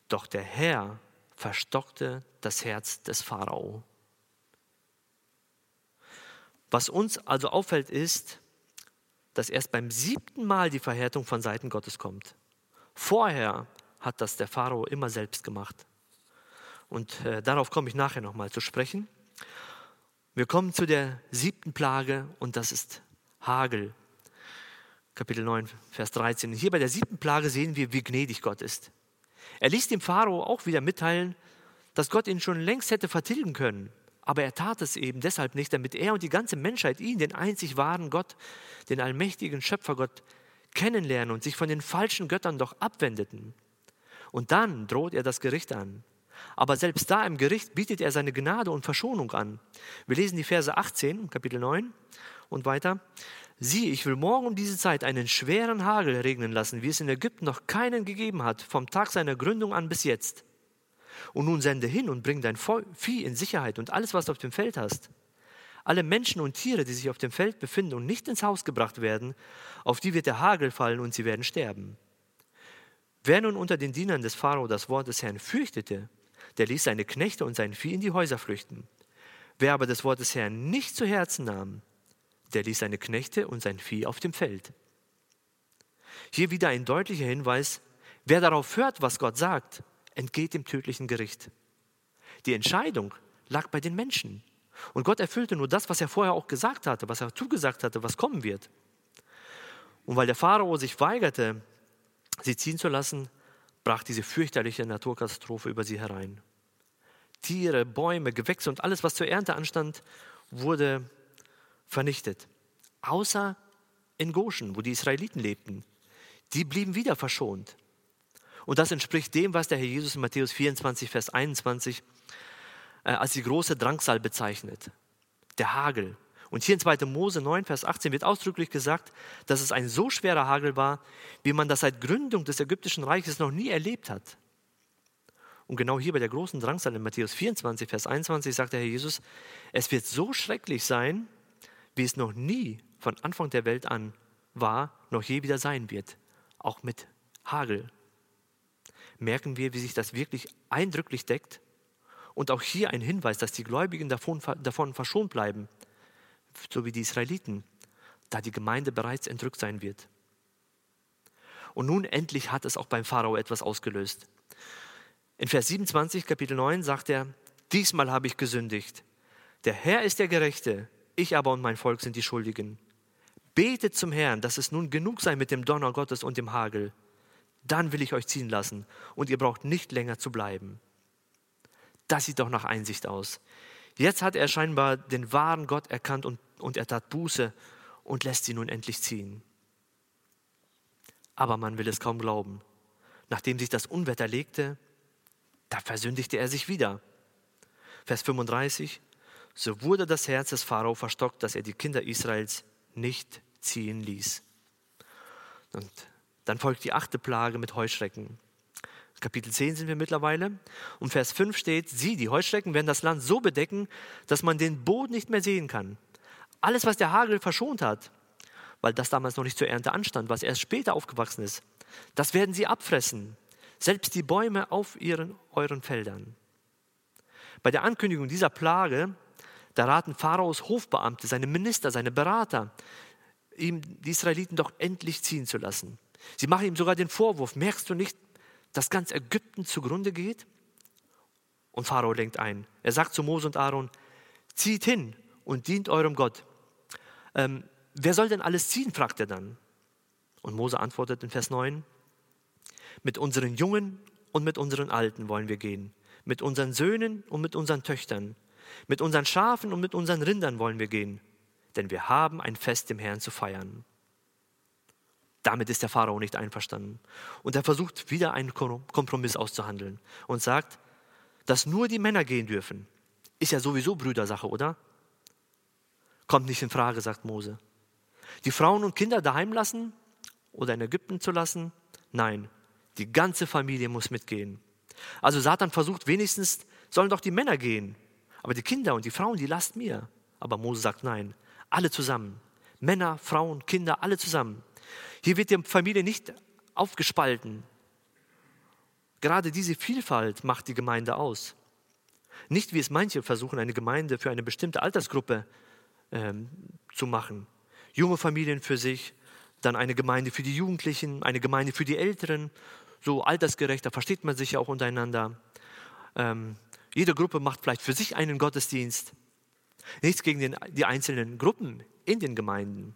Doch der Herr verstockte das Herz des Pharao. Was uns also auffällt, ist, dass erst beim siebten Mal die Verhärtung von Seiten Gottes kommt. Vorher hat das der Pharao immer selbst gemacht. Und äh, darauf komme ich nachher nochmal zu sprechen. Wir kommen zu der siebten Plage und das ist Hagel. Kapitel 9, Vers 13. Hier bei der siebten Plage sehen wir, wie gnädig Gott ist. Er ließ dem Pharao auch wieder mitteilen, dass Gott ihn schon längst hätte vertilgen können. Aber er tat es eben deshalb nicht, damit er und die ganze Menschheit ihn, den einzig wahren Gott, den allmächtigen Schöpfergott, kennenlernen und sich von den falschen Göttern doch abwendeten. Und dann droht er das Gericht an. Aber selbst da im Gericht bietet er seine Gnade und Verschonung an. Wir lesen die Verse 18, Kapitel 9 und weiter. Sieh, ich will morgen um diese Zeit einen schweren Hagel regnen lassen, wie es in Ägypten noch keinen gegeben hat, vom Tag seiner Gründung an bis jetzt. Und nun sende hin und bring dein Vieh in Sicherheit und alles, was du auf dem Feld hast. Alle Menschen und Tiere, die sich auf dem Feld befinden und nicht ins Haus gebracht werden, auf die wird der Hagel fallen und sie werden sterben. Wer nun unter den Dienern des Pharao das Wort des Herrn fürchtete der ließ seine Knechte und sein Vieh in die Häuser flüchten. Wer aber das Wort des Herrn nicht zu Herzen nahm, der ließ seine Knechte und sein Vieh auf dem Feld. Hier wieder ein deutlicher Hinweis, wer darauf hört, was Gott sagt, entgeht dem tödlichen Gericht. Die Entscheidung lag bei den Menschen. Und Gott erfüllte nur das, was er vorher auch gesagt hatte, was er zugesagt hatte, was kommen wird. Und weil der Pharao sich weigerte, sie ziehen zu lassen, brach diese fürchterliche Naturkatastrophe über sie herein. Tiere, Bäume, Gewächse und alles, was zur Ernte anstand, wurde vernichtet. Außer in Goshen, wo die Israeliten lebten. die blieben wieder verschont. Und das entspricht dem, was der Herr Jesus in Matthäus 24, Vers 21 äh, als die große Drangsal bezeichnet. Der Hagel. Und hier in 2. Mose 9, Vers 18 wird ausdrücklich gesagt, dass es ein so schwerer Hagel war, wie man das seit Gründung des ägyptischen Reiches noch nie erlebt hat. Und genau hier bei der großen Drangsal in Matthäus 24, Vers 21 sagt der Herr Jesus, es wird so schrecklich sein, wie es noch nie von Anfang der Welt an war, noch je wieder sein wird, auch mit Hagel. Merken wir, wie sich das wirklich eindrücklich deckt? Und auch hier ein Hinweis, dass die Gläubigen davon, davon verschont bleiben, so wie die Israeliten, da die Gemeinde bereits entrückt sein wird. Und nun endlich hat es auch beim Pharao etwas ausgelöst. In Vers 27, Kapitel 9 sagt er, diesmal habe ich gesündigt. Der Herr ist der Gerechte, ich aber und mein Volk sind die Schuldigen. Betet zum Herrn, dass es nun genug sei mit dem Donner Gottes und dem Hagel. Dann will ich euch ziehen lassen und ihr braucht nicht länger zu bleiben. Das sieht doch nach Einsicht aus. Jetzt hat er scheinbar den wahren Gott erkannt und, und er tat Buße und lässt sie nun endlich ziehen. Aber man will es kaum glauben. Nachdem sich das Unwetter legte, da versündigte er sich wieder. Vers 35, so wurde das Herz des Pharao verstockt, dass er die Kinder Israels nicht ziehen ließ. Und dann folgt die achte Plage mit Heuschrecken. Kapitel 10 sind wir mittlerweile. Und Vers 5 steht, sie, die Heuschrecken, werden das Land so bedecken, dass man den Boden nicht mehr sehen kann. Alles, was der Hagel verschont hat, weil das damals noch nicht zur Ernte anstand, was erst später aufgewachsen ist, das werden sie abfressen selbst die Bäume auf ihren, euren Feldern. Bei der Ankündigung dieser Plage, da raten Pharaos Hofbeamte, seine Minister, seine Berater, ihm die Israeliten doch endlich ziehen zu lassen. Sie machen ihm sogar den Vorwurf, merkst du nicht, dass ganz Ägypten zugrunde geht? Und Pharao lenkt ein. Er sagt zu Mose und Aaron, zieht hin und dient eurem Gott. Ähm, wer soll denn alles ziehen, fragt er dann. Und Mose antwortet in Vers 9, mit unseren Jungen und mit unseren Alten wollen wir gehen. Mit unseren Söhnen und mit unseren Töchtern. Mit unseren Schafen und mit unseren Rindern wollen wir gehen. Denn wir haben ein Fest dem Herrn zu feiern. Damit ist der Pharao nicht einverstanden. Und er versucht wieder einen Kompromiss auszuhandeln und sagt, dass nur die Männer gehen dürfen. Ist ja sowieso Brüdersache, oder? Kommt nicht in Frage, sagt Mose. Die Frauen und Kinder daheim lassen oder in Ägypten zu lassen? Nein, die ganze Familie muss mitgehen. Also Satan versucht wenigstens, sollen doch die Männer gehen. Aber die Kinder und die Frauen, die lasst mir. Aber Mose sagt nein. Alle zusammen. Männer, Frauen, Kinder, alle zusammen. Hier wird die Familie nicht aufgespalten. Gerade diese Vielfalt macht die Gemeinde aus. Nicht wie es manche versuchen, eine Gemeinde für eine bestimmte Altersgruppe ähm, zu machen. Junge Familien für sich, dann eine Gemeinde für die Jugendlichen, eine Gemeinde für die Älteren so altersgerechter versteht man sich ja auch untereinander. Ähm, jede Gruppe macht vielleicht für sich einen Gottesdienst. Nichts gegen den, die einzelnen Gruppen in den Gemeinden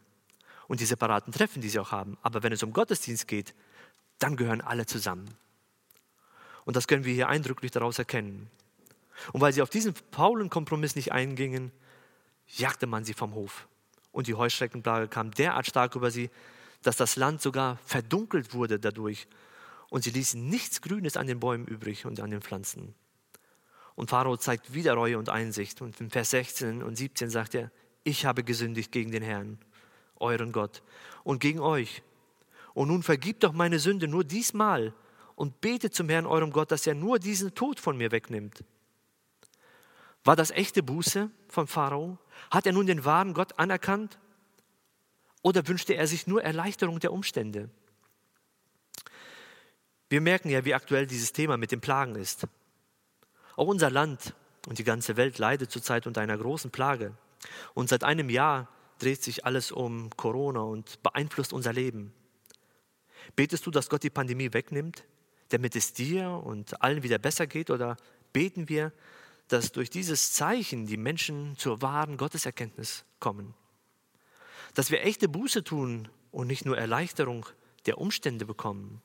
und die separaten Treffen, die sie auch haben. Aber wenn es um Gottesdienst geht, dann gehören alle zusammen. Und das können wir hier eindrücklich daraus erkennen. Und weil sie auf diesen faulen Kompromiss nicht eingingen, jagte man sie vom Hof. Und die Heuschreckenplage kam derart stark über sie, dass das Land sogar verdunkelt wurde dadurch und sie ließen nichts Grünes an den Bäumen übrig und an den Pflanzen. Und Pharao zeigt wieder Reue und Einsicht. Und in Vers 16 und 17 sagt er, ich habe gesündigt gegen den Herrn, euren Gott, und gegen euch. Und nun vergib doch meine Sünde nur diesmal und bete zum Herrn, eurem Gott, dass er nur diesen Tod von mir wegnimmt. War das echte Buße von Pharao? Hat er nun den wahren Gott anerkannt? Oder wünschte er sich nur Erleichterung der Umstände? Wir merken ja, wie aktuell dieses Thema mit den Plagen ist. Auch unser Land und die ganze Welt leidet zurzeit unter einer großen Plage. Und seit einem Jahr dreht sich alles um Corona und beeinflusst unser Leben. Betest du, dass Gott die Pandemie wegnimmt, damit es dir und allen wieder besser geht? Oder beten wir, dass durch dieses Zeichen die Menschen zur wahren Gotteserkenntnis kommen? Dass wir echte Buße tun und nicht nur Erleichterung der Umstände bekommen?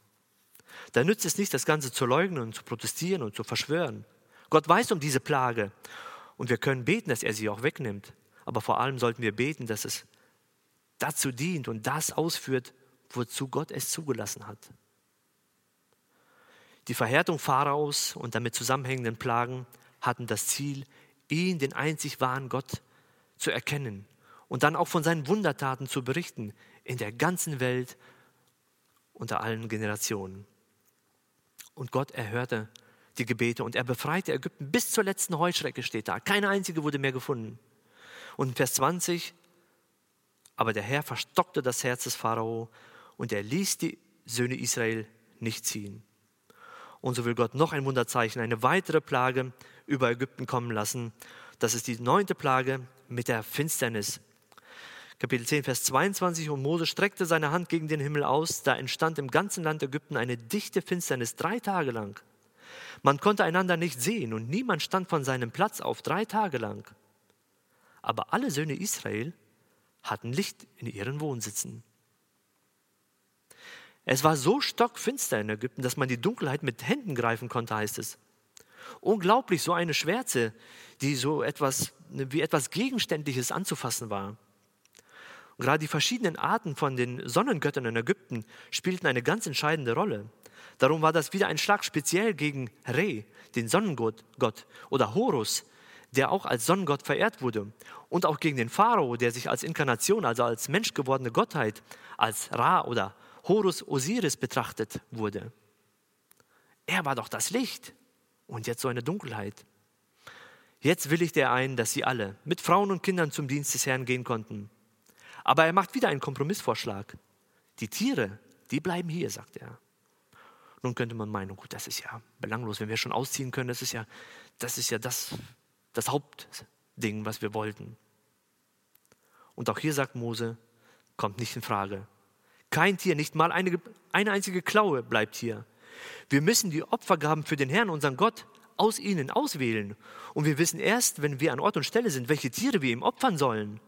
Da nützt es nicht, das Ganze zu leugnen und zu protestieren und zu verschwören. Gott weiß um diese Plage und wir können beten, dass er sie auch wegnimmt. Aber vor allem sollten wir beten, dass es dazu dient und das ausführt, wozu Gott es zugelassen hat. Die Verhärtung Pharaos und damit zusammenhängenden Plagen hatten das Ziel, ihn, den einzig wahren Gott, zu erkennen und dann auch von seinen Wundertaten zu berichten in der ganzen Welt unter allen Generationen. Und Gott erhörte die Gebete und er befreite Ägypten bis zur letzten Heuschrecke steht da. Keine einzige wurde mehr gefunden. Und Vers 20, aber der Herr verstockte das Herz des Pharao und er ließ die Söhne Israel nicht ziehen. Und so will Gott noch ein Wunderzeichen, eine weitere Plage über Ägypten kommen lassen. Das ist die neunte Plage mit der Finsternis. Kapitel 10, Vers 22. Und Mose streckte seine Hand gegen den Himmel aus. Da entstand im ganzen Land Ägypten eine dichte Finsternis, drei Tage lang. Man konnte einander nicht sehen und niemand stand von seinem Platz auf drei Tage lang. Aber alle Söhne Israel hatten Licht in ihren Wohnsitzen. Es war so stockfinster in Ägypten, dass man die Dunkelheit mit Händen greifen konnte, heißt es. Unglaublich, so eine Schwärze, die so etwas wie etwas Gegenständliches anzufassen war. Und gerade die verschiedenen Arten von den Sonnengöttern in Ägypten spielten eine ganz entscheidende Rolle. Darum war das wieder ein Schlag speziell gegen Re, den Sonnengott, oder Horus, der auch als Sonnengott verehrt wurde, und auch gegen den Pharao, der sich als Inkarnation, also als menschgewordene Gottheit, als Ra oder Horus Osiris betrachtet wurde. Er war doch das Licht und jetzt so eine Dunkelheit. Jetzt willigt er ein, dass sie alle mit Frauen und Kindern zum Dienst des Herrn gehen konnten. Aber er macht wieder einen Kompromissvorschlag. Die Tiere, die bleiben hier, sagt er. Nun könnte man meinen, gut, das ist ja belanglos, wenn wir schon ausziehen können, das ist ja das, ist ja das, das Hauptding, was wir wollten. Und auch hier sagt Mose, kommt nicht in Frage. Kein Tier, nicht mal eine, eine einzige Klaue bleibt hier. Wir müssen die Opfergaben für den Herrn, unseren Gott, aus ihnen auswählen. Und wir wissen erst, wenn wir an Ort und Stelle sind, welche Tiere wir ihm opfern sollen.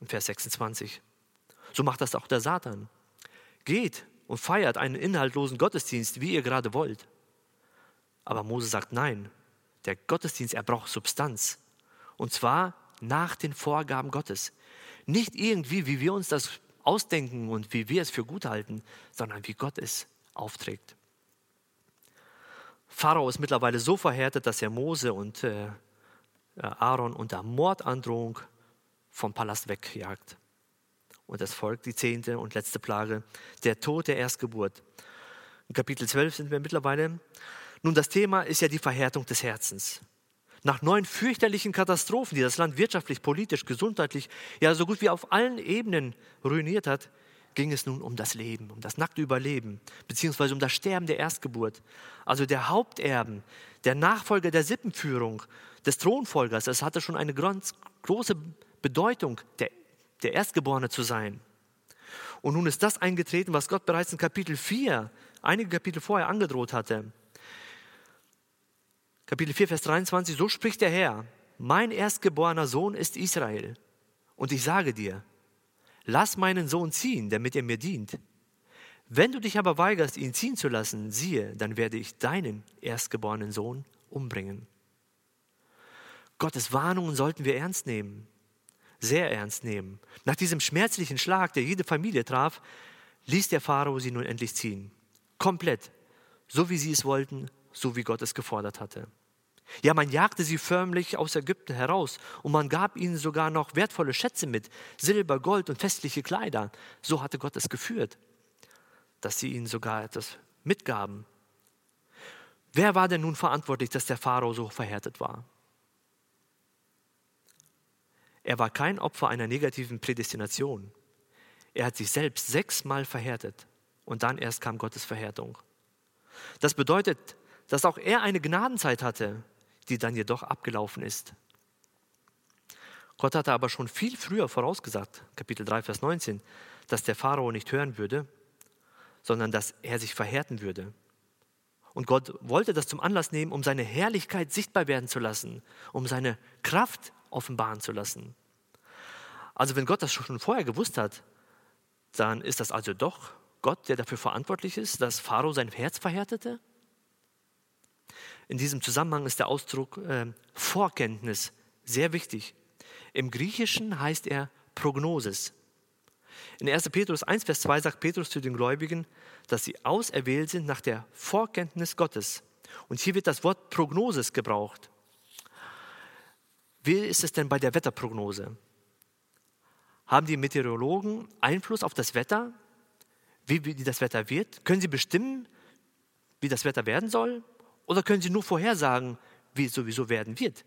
Und Vers 26. So macht das auch der Satan. Geht und feiert einen inhaltlosen Gottesdienst, wie ihr gerade wollt. Aber Mose sagt nein. Der Gottesdienst, er braucht Substanz. Und zwar nach den Vorgaben Gottes. Nicht irgendwie, wie wir uns das ausdenken und wie wir es für gut halten, sondern wie Gott es aufträgt. Pharao ist mittlerweile so verhärtet, dass er Mose und äh, Aaron unter Mordandrohung vom Palast wegjagt. Und es folgt die zehnte und letzte Plage, der Tod der Erstgeburt. In Kapitel 12 sind wir mittlerweile. Nun, das Thema ist ja die Verhärtung des Herzens. Nach neun fürchterlichen Katastrophen, die das Land wirtschaftlich, politisch, gesundheitlich, ja so gut wie auf allen Ebenen ruiniert hat, ging es nun um das Leben, um das nackte Überleben, beziehungsweise um das Sterben der Erstgeburt. Also der Haupterben, der Nachfolger der Sippenführung, des Thronfolgers. Es hatte schon eine ganz große Bedeutung, der, der Erstgeborene zu sein. Und nun ist das eingetreten, was Gott bereits in Kapitel 4, einige Kapitel vorher angedroht hatte. Kapitel 4, Vers 23, so spricht der Herr, mein erstgeborener Sohn ist Israel. Und ich sage dir, lass meinen Sohn ziehen, damit er mir dient. Wenn du dich aber weigerst, ihn ziehen zu lassen, siehe, dann werde ich deinen erstgeborenen Sohn umbringen. Gottes Warnungen sollten wir ernst nehmen, sehr ernst nehmen. Nach diesem schmerzlichen Schlag, der jede Familie traf, ließ der Pharao sie nun endlich ziehen. Komplett, so wie sie es wollten, so wie Gott es gefordert hatte. Ja, man jagte sie förmlich aus Ägypten heraus und man gab ihnen sogar noch wertvolle Schätze mit, Silber, Gold und festliche Kleider. So hatte Gott es geführt, dass sie ihnen sogar etwas mitgaben. Wer war denn nun verantwortlich, dass der Pharao so verhärtet war? Er war kein Opfer einer negativen Prädestination. Er hat sich selbst sechsmal verhärtet und dann erst kam Gottes Verhärtung. Das bedeutet, dass auch er eine Gnadenzeit hatte, die dann jedoch abgelaufen ist. Gott hatte aber schon viel früher vorausgesagt, Kapitel 3, Vers 19, dass der Pharao nicht hören würde, sondern dass er sich verhärten würde. Und Gott wollte das zum Anlass nehmen, um seine Herrlichkeit sichtbar werden zu lassen, um seine Kraft offenbaren zu lassen. Also wenn Gott das schon vorher gewusst hat, dann ist das also doch Gott, der dafür verantwortlich ist, dass Pharao sein Herz verhärtete? In diesem Zusammenhang ist der Ausdruck äh, Vorkenntnis sehr wichtig. Im Griechischen heißt er Prognosis. In 1. Petrus 1, Vers 2 sagt Petrus zu den Gläubigen, dass sie auserwählt sind nach der Vorkenntnis Gottes. Und hier wird das Wort Prognosis gebraucht. Wie ist es denn bei der Wetterprognose? Haben die Meteorologen Einfluss auf das Wetter? Wie, das Wetter wird? Können sie bestimmen, wie das Wetter werden soll? Oder können sie nur vorhersagen, wie es sowieso werden wird?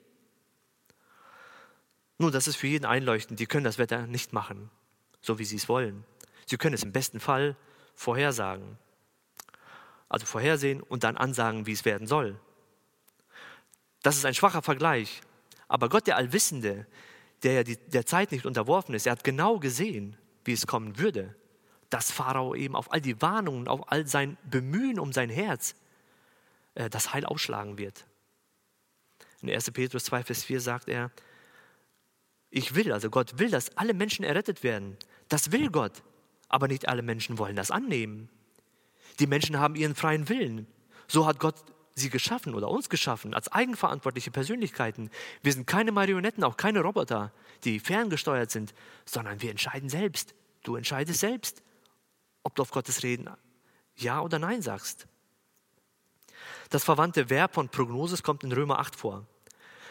Nun, das ist für jeden einleuchtend. Die können das Wetter nicht machen so wie sie es wollen. Sie können es im besten Fall vorhersagen. Also vorhersehen und dann ansagen, wie es werden soll. Das ist ein schwacher Vergleich. Aber Gott, der Allwissende, der ja der Zeit nicht unterworfen ist, er hat genau gesehen, wie es kommen würde, dass Pharao eben auf all die Warnungen, auf all sein Bemühen um sein Herz äh, das Heil ausschlagen wird. In 1. Petrus 2, Vers 4 sagt er, ich will, also Gott will, dass alle Menschen errettet werden. Das will Gott. Aber nicht alle Menschen wollen das annehmen. Die Menschen haben ihren freien Willen. So hat Gott sie geschaffen oder uns geschaffen als eigenverantwortliche Persönlichkeiten. Wir sind keine Marionetten, auch keine Roboter, die ferngesteuert sind, sondern wir entscheiden selbst. Du entscheidest selbst, ob du auf Gottes Reden Ja oder Nein sagst. Das verwandte Verb von Prognosis kommt in Römer 8 vor.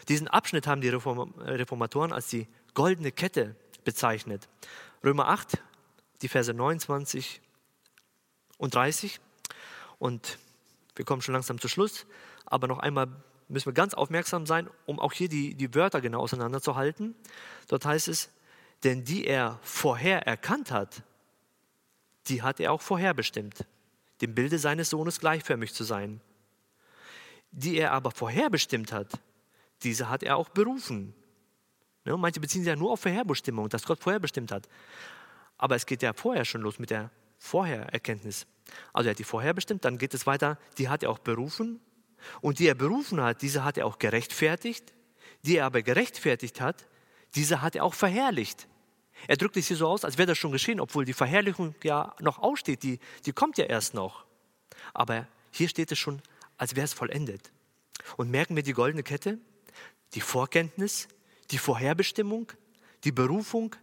Diesen Abschnitt haben die Reformatoren als die goldene Kette bezeichnet. Römer 8, die Verse 29 und 30. Und wir kommen schon langsam zu Schluss, aber noch einmal müssen wir ganz aufmerksam sein, um auch hier die, die Wörter genau auseinanderzuhalten. Dort heißt es, denn die er vorher erkannt hat, die hat er auch vorherbestimmt, dem Bilde seines Sohnes gleichförmig zu sein. Die er aber vorherbestimmt hat, diese hat er auch berufen. Ne? Manche beziehen sich ja nur auf Vorherbestimmung, dass Gott vorherbestimmt hat. Aber es geht ja vorher schon los mit der Vorhererkenntnis. Also er hat die vorherbestimmt, dann geht es weiter, die hat er auch berufen. Und die er berufen hat, diese hat er auch gerechtfertigt. Die er aber gerechtfertigt hat, diese hat er auch verherrlicht. Er drückt es hier so aus, als wäre das schon geschehen, obwohl die Verherrlichung ja noch aussteht, die, die kommt ja erst noch. Aber hier steht es schon, als wäre es vollendet. Und merken wir die goldene Kette? Die Vorkenntnis, die Vorherbestimmung, die Berufung,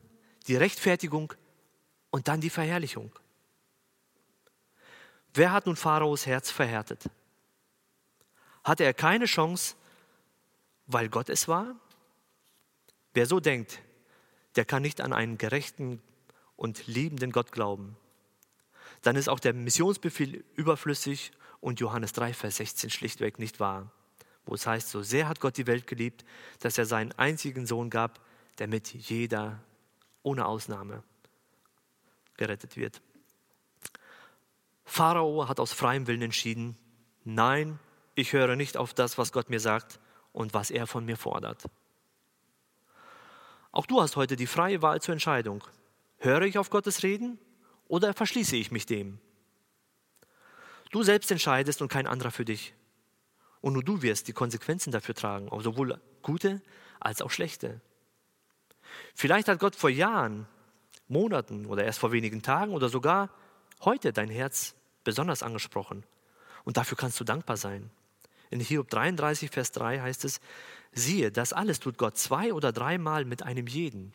die Rechtfertigung und dann die Verherrlichung. Wer hat nun Pharaos Herz verhärtet? Hatte er keine Chance, weil Gott es war? Wer so denkt, der kann nicht an einen gerechten und liebenden Gott glauben. Dann ist auch der Missionsbefehl überflüssig und Johannes 3, Vers 16 schlichtweg nicht wahr wo es heißt, so sehr hat Gott die Welt geliebt, dass er seinen einzigen Sohn gab, damit jeder ohne Ausnahme gerettet wird. Pharao hat aus freiem Willen entschieden, nein, ich höre nicht auf das, was Gott mir sagt und was er von mir fordert. Auch du hast heute die freie Wahl zur Entscheidung. Höre ich auf Gottes Reden oder verschließe ich mich dem? Du selbst entscheidest und kein anderer für dich. Und nur du wirst die Konsequenzen dafür tragen, sowohl gute als auch schlechte. Vielleicht hat Gott vor Jahren, Monaten oder erst vor wenigen Tagen oder sogar heute dein Herz besonders angesprochen. Und dafür kannst du dankbar sein. In Hiob 33, Vers 3 heißt es, siehe, das alles tut Gott zwei oder dreimal mit einem jeden.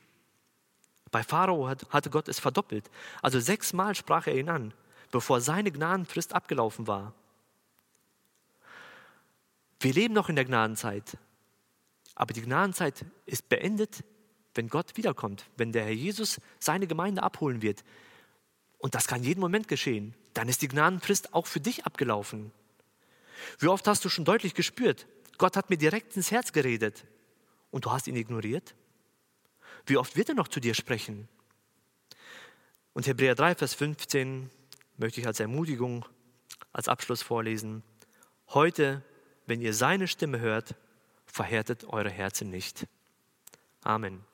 Bei Pharao hatte Gott es verdoppelt. Also sechsmal sprach er ihn an, bevor seine Gnadenfrist abgelaufen war. Wir leben noch in der Gnadenzeit, aber die Gnadenzeit ist beendet, wenn Gott wiederkommt, wenn der Herr Jesus seine Gemeinde abholen wird. Und das kann jeden Moment geschehen. Dann ist die Gnadenfrist auch für dich abgelaufen. Wie oft hast du schon deutlich gespürt, Gott hat mir direkt ins Herz geredet und du hast ihn ignoriert? Wie oft wird er noch zu dir sprechen? Und Hebräer 3, Vers 15 möchte ich als Ermutigung, als Abschluss vorlesen. Heute wenn ihr seine Stimme hört, verhärtet eure Herzen nicht. Amen.